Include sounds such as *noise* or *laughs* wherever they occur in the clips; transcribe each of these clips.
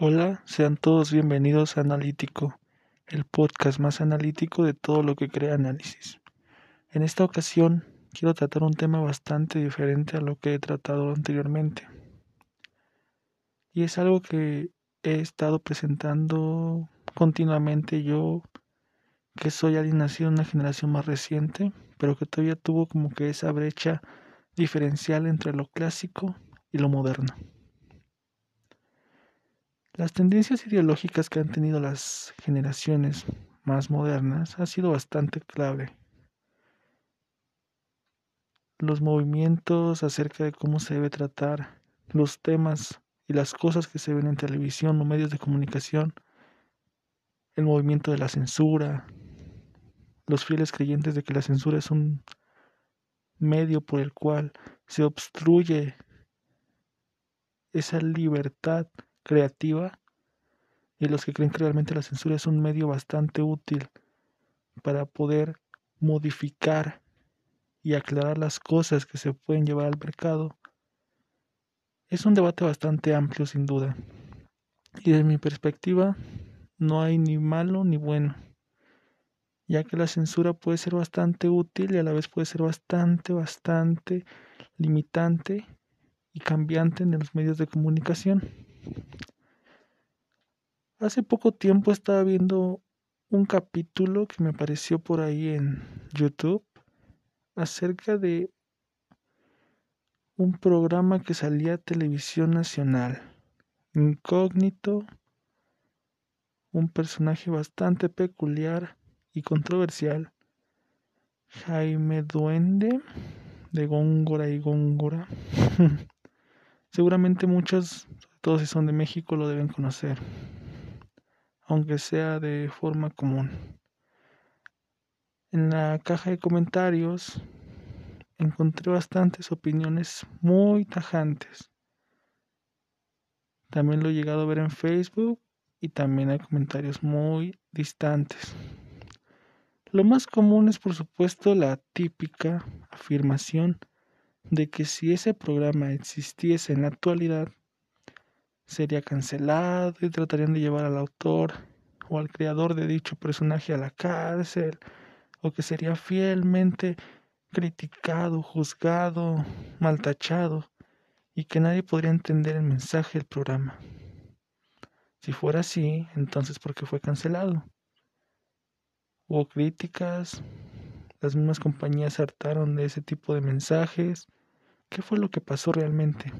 Hola, sean todos bienvenidos a Analítico, el podcast más analítico de todo lo que crea análisis. En esta ocasión quiero tratar un tema bastante diferente a lo que he tratado anteriormente. Y es algo que he estado presentando continuamente yo, que soy alguien nacido en una generación más reciente, pero que todavía tuvo como que esa brecha diferencial entre lo clásico y lo moderno. Las tendencias ideológicas que han tenido las generaciones más modernas ha sido bastante clave. Los movimientos acerca de cómo se debe tratar los temas y las cosas que se ven en televisión o medios de comunicación, el movimiento de la censura, los fieles creyentes de que la censura es un medio por el cual se obstruye esa libertad creativa y los que creen que realmente la censura es un medio bastante útil para poder modificar y aclarar las cosas que se pueden llevar al mercado, es un debate bastante amplio sin duda. Y desde mi perspectiva, no hay ni malo ni bueno, ya que la censura puede ser bastante útil y a la vez puede ser bastante, bastante limitante y cambiante en los medios de comunicación. Hace poco tiempo estaba viendo un capítulo que me apareció por ahí en YouTube acerca de un programa que salía a televisión nacional. Incógnito, un personaje bastante peculiar y controversial. Jaime Duende de Góngora y Góngora. *laughs* Seguramente muchos, sobre todo si son de México, lo deben conocer aunque sea de forma común. En la caja de comentarios encontré bastantes opiniones muy tajantes. También lo he llegado a ver en Facebook y también hay comentarios muy distantes. Lo más común es por supuesto la típica afirmación de que si ese programa existiese en la actualidad, sería cancelado y tratarían de llevar al autor o al creador de dicho personaje a la cárcel o que sería fielmente criticado, juzgado, maltachado y que nadie podría entender el mensaje del programa. Si fuera así, entonces ¿por qué fue cancelado? Hubo críticas, las mismas compañías hartaron de ese tipo de mensajes. ¿Qué fue lo que pasó realmente?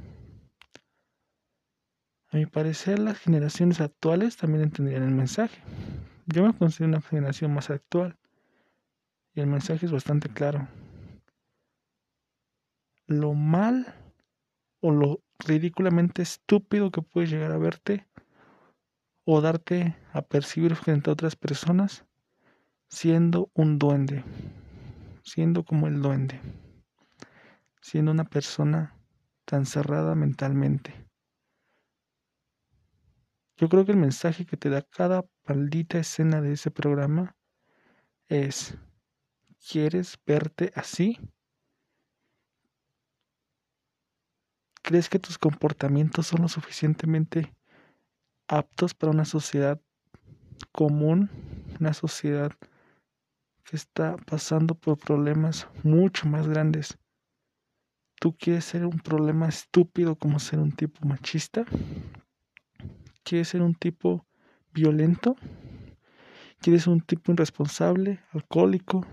A mi parecer, las generaciones actuales también entenderían el mensaje. Yo me considero una generación más actual y el mensaje es bastante claro. Lo mal o lo ridículamente estúpido que puedes llegar a verte o darte a percibir frente a otras personas siendo un duende, siendo como el duende, siendo una persona tan cerrada mentalmente yo creo que el mensaje que te da cada maldita escena de ese programa es, ¿quieres verte así? ¿Crees que tus comportamientos son lo suficientemente aptos para una sociedad común, una sociedad que está pasando por problemas mucho más grandes? ¿Tú quieres ser un problema estúpido como ser un tipo machista? ¿Quieres ser un tipo violento? ¿Quieres un tipo irresponsable, alcohólico?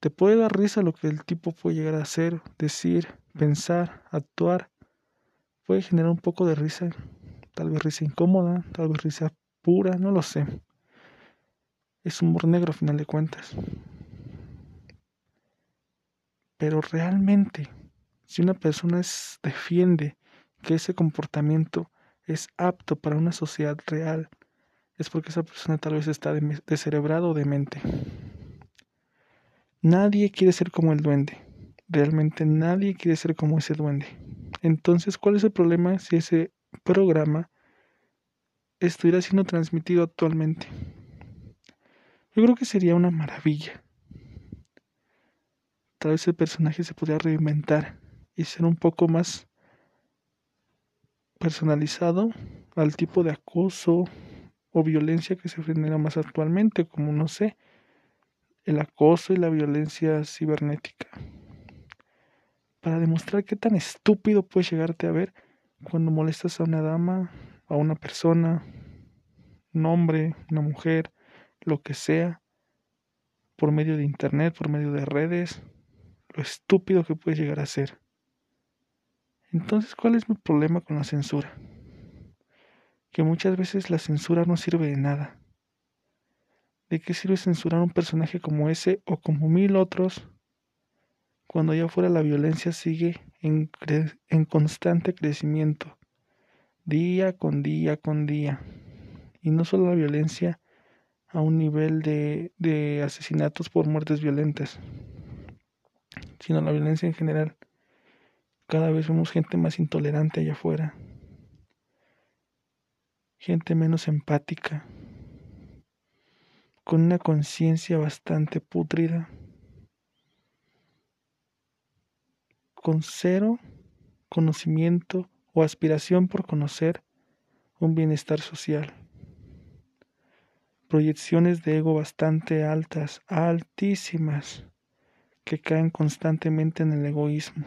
Te puede dar risa lo que el tipo puede llegar a hacer, decir, pensar, actuar. Puede generar un poco de risa, tal vez risa incómoda, tal vez risa pura, no lo sé. Es humor negro a final de cuentas. Pero realmente, si una persona defiende que ese comportamiento es apto para una sociedad real, es porque esa persona tal vez está descerebrado o demente. Nadie quiere ser como el duende. Realmente nadie quiere ser como ese duende. Entonces, ¿cuál es el problema si ese programa estuviera siendo transmitido actualmente? Yo creo que sería una maravilla. Tal vez el personaje se podría reinventar y ser un poco más personalizado al tipo de acoso o violencia que se genera más actualmente, como no sé, el acoso y la violencia cibernética. Para demostrar qué tan estúpido puedes llegarte a ver cuando molestas a una dama, a una persona, un hombre, una mujer, lo que sea, por medio de internet, por medio de redes, lo estúpido que puedes llegar a ser. Entonces, ¿cuál es mi problema con la censura? Que muchas veces la censura no sirve de nada. ¿De qué sirve censurar un personaje como ese o como mil otros cuando allá afuera la violencia sigue en, en constante crecimiento, día con día con día? Y no solo la violencia a un nivel de, de asesinatos por muertes violentas, sino la violencia en general. Cada vez vemos gente más intolerante allá afuera, gente menos empática, con una conciencia bastante putrida, con cero conocimiento o aspiración por conocer un bienestar social. Proyecciones de ego bastante altas, altísimas, que caen constantemente en el egoísmo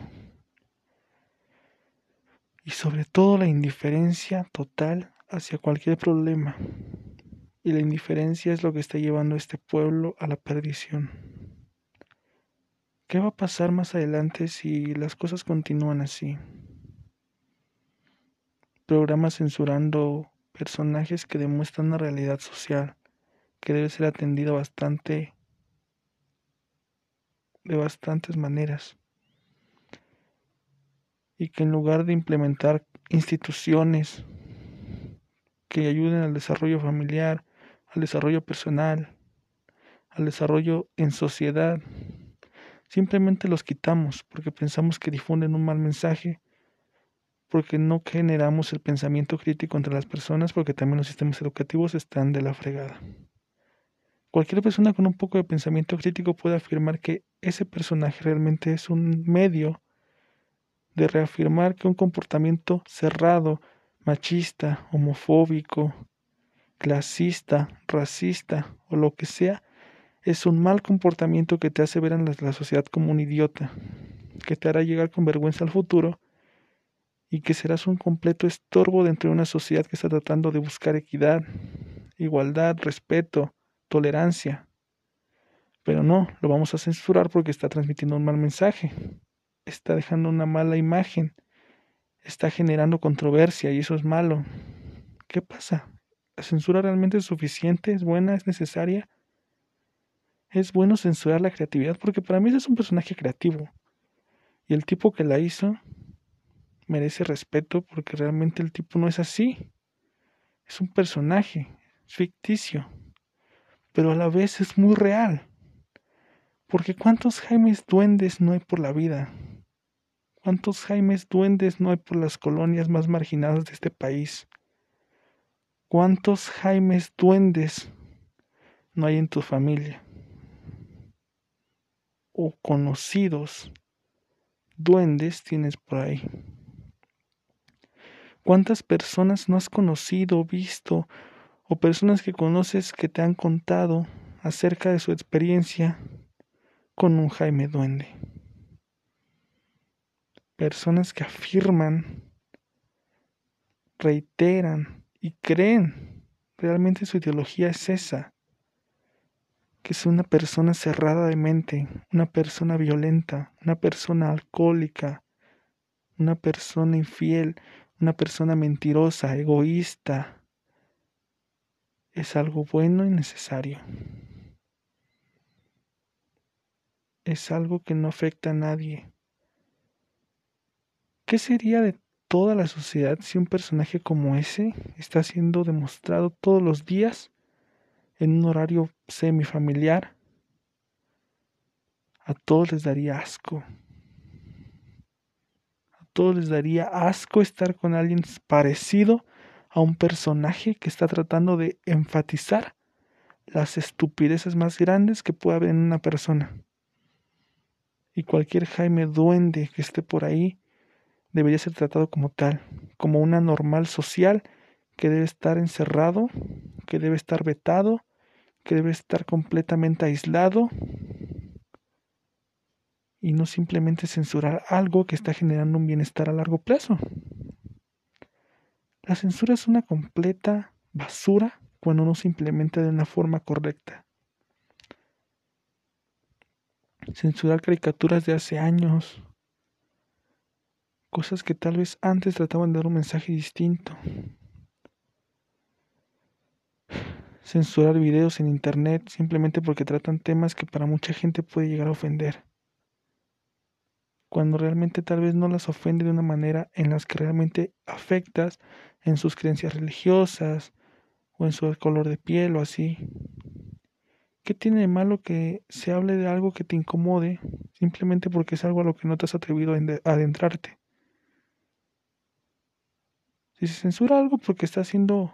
y sobre todo la indiferencia total hacia cualquier problema. Y la indiferencia es lo que está llevando a este pueblo a la perdición. ¿Qué va a pasar más adelante si las cosas continúan así? Programas censurando personajes que demuestran una realidad social que debe ser atendido bastante de bastantes maneras y que en lugar de implementar instituciones que ayuden al desarrollo familiar, al desarrollo personal, al desarrollo en sociedad, simplemente los quitamos porque pensamos que difunden un mal mensaje, porque no generamos el pensamiento crítico entre las personas, porque también los sistemas educativos están de la fregada. Cualquier persona con un poco de pensamiento crítico puede afirmar que ese personaje realmente es un medio de reafirmar que un comportamiento cerrado, machista, homofóbico, clasista, racista o lo que sea, es un mal comportamiento que te hace ver a la sociedad como un idiota, que te hará llegar con vergüenza al futuro y que serás un completo estorbo dentro de una sociedad que está tratando de buscar equidad, igualdad, respeto, tolerancia. Pero no, lo vamos a censurar porque está transmitiendo un mal mensaje está dejando una mala imagen, está generando controversia y eso es malo. ¿Qué pasa? ¿La censura realmente es suficiente? ¿Es buena? ¿Es necesaria? Es bueno censurar la creatividad porque para mí es un personaje creativo. Y el tipo que la hizo merece respeto porque realmente el tipo no es así. Es un personaje, es ficticio, pero a la vez es muy real. Porque ¿cuántos Jaimes duendes no hay por la vida? ¿Cuántos Jaimes duendes no hay por las colonias más marginadas de este país? ¿Cuántos Jaimes duendes no hay en tu familia? O conocidos duendes tienes por ahí. ¿Cuántas personas no has conocido, visto, o personas que conoces que te han contado acerca de su experiencia con un Jaime Duende? Personas que afirman, reiteran y creen. Realmente su ideología es esa, que es una persona cerrada de mente, una persona violenta, una persona alcohólica, una persona infiel, una persona mentirosa, egoísta, es algo bueno y necesario. Es algo que no afecta a nadie, ¿Qué sería de toda la sociedad si un personaje como ese está siendo demostrado todos los días en un horario semifamiliar? A todos les daría asco. A todos les daría asco estar con alguien parecido a un personaje que está tratando de enfatizar las estupideces más grandes que puede haber en una persona. Y cualquier Jaime Duende que esté por ahí debería ser tratado como tal, como una normal social que debe estar encerrado, que debe estar vetado, que debe estar completamente aislado y no simplemente censurar algo que está generando un bienestar a largo plazo. La censura es una completa basura cuando no se implementa de una forma correcta. Censurar caricaturas de hace años, cosas que tal vez antes trataban de dar un mensaje distinto. Censurar videos en internet simplemente porque tratan temas que para mucha gente puede llegar a ofender cuando realmente tal vez no las ofende de una manera en las que realmente afectas en sus creencias religiosas o en su color de piel o así. ¿Qué tiene de malo que se hable de algo que te incomode simplemente porque es algo a lo que no te has atrevido a adentrarte? Si se censura algo porque está haciendo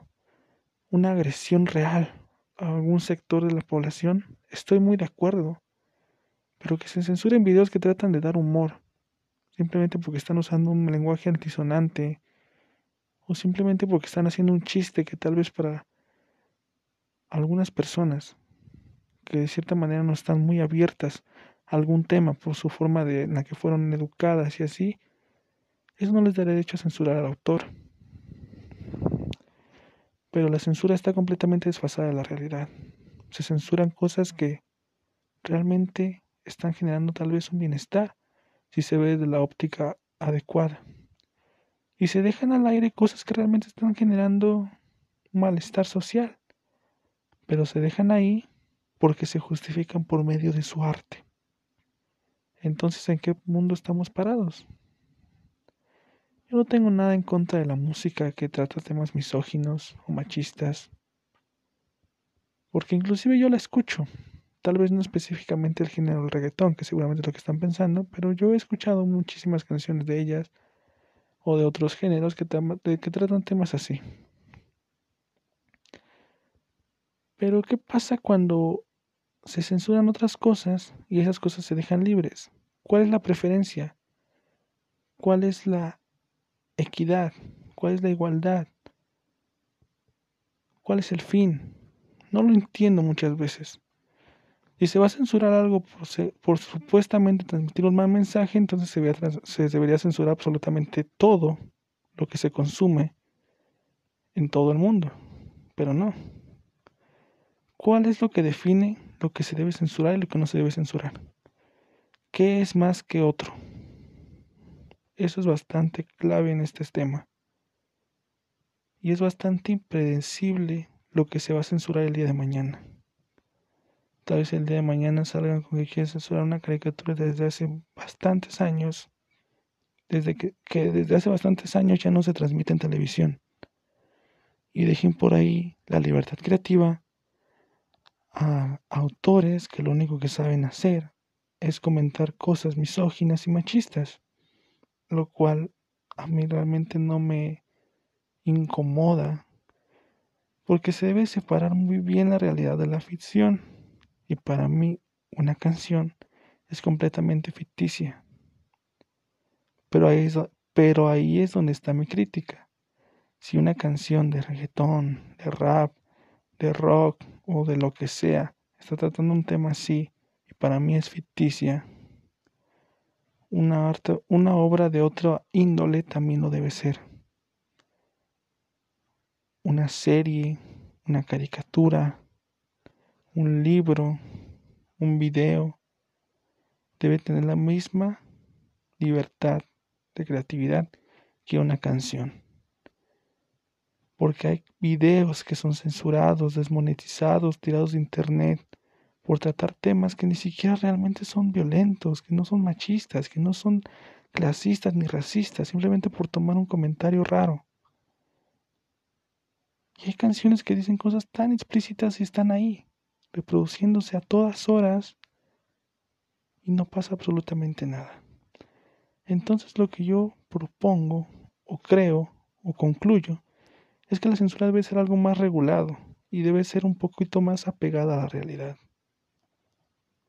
una agresión real a algún sector de la población, estoy muy de acuerdo. Pero que se censuren videos que tratan de dar humor, simplemente porque están usando un lenguaje antisonante o simplemente porque están haciendo un chiste que tal vez para algunas personas que de cierta manera no están muy abiertas a algún tema por su forma de en la que fueron educadas y así, eso no les da derecho a censurar al autor. Pero la censura está completamente desfasada de la realidad. Se censuran cosas que realmente están generando tal vez un bienestar si se ve de la óptica adecuada. Y se dejan al aire cosas que realmente están generando un malestar social, pero se dejan ahí porque se justifican por medio de su arte. Entonces, ¿en qué mundo estamos parados? Yo no tengo nada en contra de la música que trata temas misóginos o machistas, porque inclusive yo la escucho Tal vez no específicamente el género del reggaetón, que seguramente es lo que están pensando, pero yo he escuchado muchísimas canciones de ellas o de otros géneros que, que tratan temas así. Pero ¿qué pasa cuando se censuran otras cosas y esas cosas se dejan libres? ¿Cuál es la preferencia? ¿Cuál es la equidad? ¿Cuál es la igualdad? ¿Cuál es el fin? No lo entiendo muchas veces. Si se va a censurar algo por, supuestamente transmitir un mal mensaje, entonces se, debería censurar absolutamente todo lo que se consume en todo el mundo. Pero no. ¿Cuál es lo que define lo que se debe censurar y lo que no se debe censurar? ¿Qué es más que otro? Eso es bastante clave en este tema. Y es bastante impredecible lo que se va a censurar el día de mañana. Tal vez el día de mañana salgan con que quieren censurar una caricatura desde hace bastantes años, desde que, desde hace bastantes años ya no se transmite en televisión. Y dejen por ahí la libertad creativa a autores que lo único que saben hacer es comentar cosas misóginas y machistas, lo cual a mí realmente no me incomoda, porque se debe separar muy bien la realidad de la ficción. Y para mí una canción es completamente ficticia. Pero ahí, es, pero ahí es donde está mi crítica. Si una canción de reggaetón, de rap, de rock o de lo que sea está tratando un tema así y para mí es ficticia, una, obra de otra índole también lo debe ser. Una serie, una caricatura, un libro, un video, debe tener la misma libertad de creatividad que una canción. Porque hay videos que son censurados, desmonetizados, tirados de internet por tratar temas que ni siquiera realmente son violentos, que no son machistas, que no son clasistas ni racistas, simplemente por tomar un comentario raro. Y hay canciones que dicen cosas tan explícitas y están ahí reproduciéndose a todas horas y no pasa absolutamente nada. Entonces lo que yo propongo o creo o concluyo es que la censura debe ser algo más regulado y debe ser un poquito más apegada a la realidad.